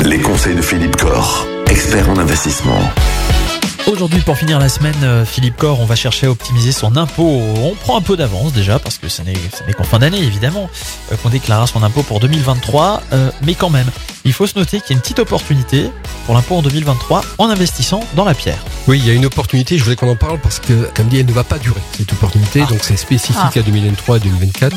Les conseils de Philippe Corr, expert en investissement. Aujourd'hui, pour finir la semaine, euh, Philippe Corr, on va chercher à optimiser son impôt. On prend un peu d'avance déjà, parce que ce n'est qu'en fin d'année, évidemment, euh, qu'on déclarera son impôt pour 2023. euh, mais quand même, il faut se noter qu'il y a une petite opportunité pour l'impôt en 2023 en investissant dans la pierre. Oui, il y a une opportunité, je voulais qu'on en parle parce que, comme dit, elle ne va pas durer, cette opportunité, donc c'est spécifique Ah. à 2023 et 2024.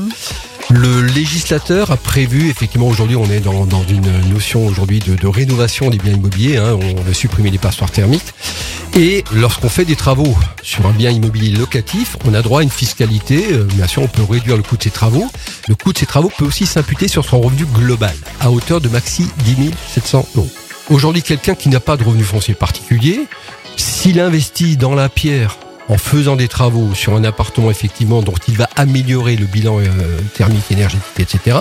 Le législateur a prévu, effectivement, aujourd'hui, on est dans, dans une notion aujourd'hui de, de rénovation des biens immobiliers, hein, on veut supprimer les passoires thermiques. Et lorsqu'on fait des travaux sur un bien immobilier locatif, on a droit à une fiscalité. euh, Bien sûr, on peut réduire le coût de ces travaux. Le coût de ces travaux peut aussi s'imputer sur son revenu global, à hauteur de maxi 10 700 euros. Aujourd'hui, quelqu'un qui n'a pas de revenu foncier particulier, s'il investit dans la pierre en faisant des travaux sur un appartement effectivement dont il va améliorer le bilan euh, thermique, énergétique, etc.,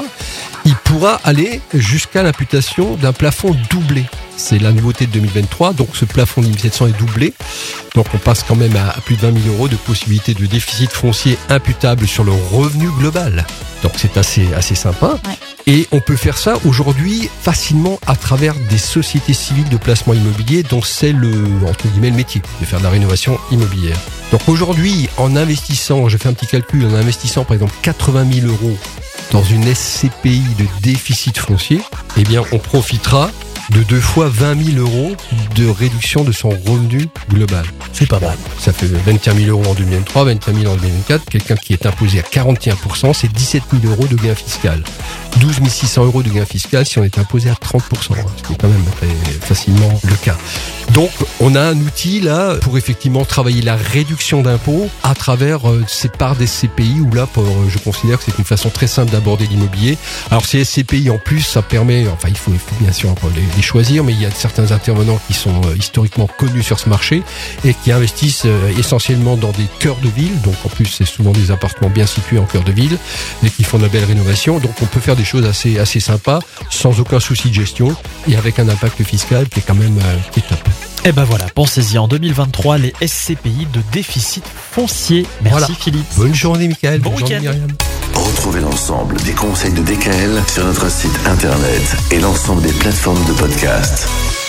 il pourra aller jusqu'à l'imputation d'un plafond doublé. C'est la nouveauté de 2023, donc ce plafond de 1700 est doublé. Donc on passe quand même à, plus de 20 000 euros de possibilité de déficit foncier imputable sur le revenu global. Donc c'est assez, assez sympa. Et on peut faire ça aujourd'hui facilement à travers des sociétés civiles de placement immobilier dont c'est le, métier de faire de la rénovation immobilière. Donc aujourd'hui, en investissant, je fais un petit calcul, en investissant par exemple 80 000 euros dans une SCPI de déficit foncier, eh bien on profitera de deux fois 20 000 euros de réduction de son revenu global. C'est pas mal. Ça fait 21 000 euros en 2023, 21 000 en 2024. Quelqu'un qui est imposé à 41%, c'est 17 000 euros de gain fiscal. 12 600 euros de gain fiscal si on est imposé à 30%, hein, ce qui est quand même très facilement le cas. Donc, on a un outil là pour effectivement travailler la réduction d'impôts à travers euh, ces parts des CPI où là, euh, je considère que c'est une façon très simple d'aborder l'immobilier. Alors, ces SCPI en plus, ça permet, enfin, il faut, bien sûr les, choisir, mais il y a certains intervenants qui sont euh, historiquement connus sur ce marché et qui investissent essentiellement dans des cœurs de ville. Donc, en plus, c'est souvent des appartements bien situés en cœur de ville et qui font de la belle rénovation. Donc, on peut faire des choses assez, assez sympas sans aucun souci de gestion et avec un impact fiscal qui est quand même euh, qui est top. Et ben voilà, pensez-y en 2023, les SCPI de déficit foncier. Merci Voilà. Philippe. Bonne journée, Michael. Bon Bonne journée, week-end. Myriam. Retrouvez l'ensemble des conseils de DKL sur notre site internet et l'ensemble des plateformes de podcast.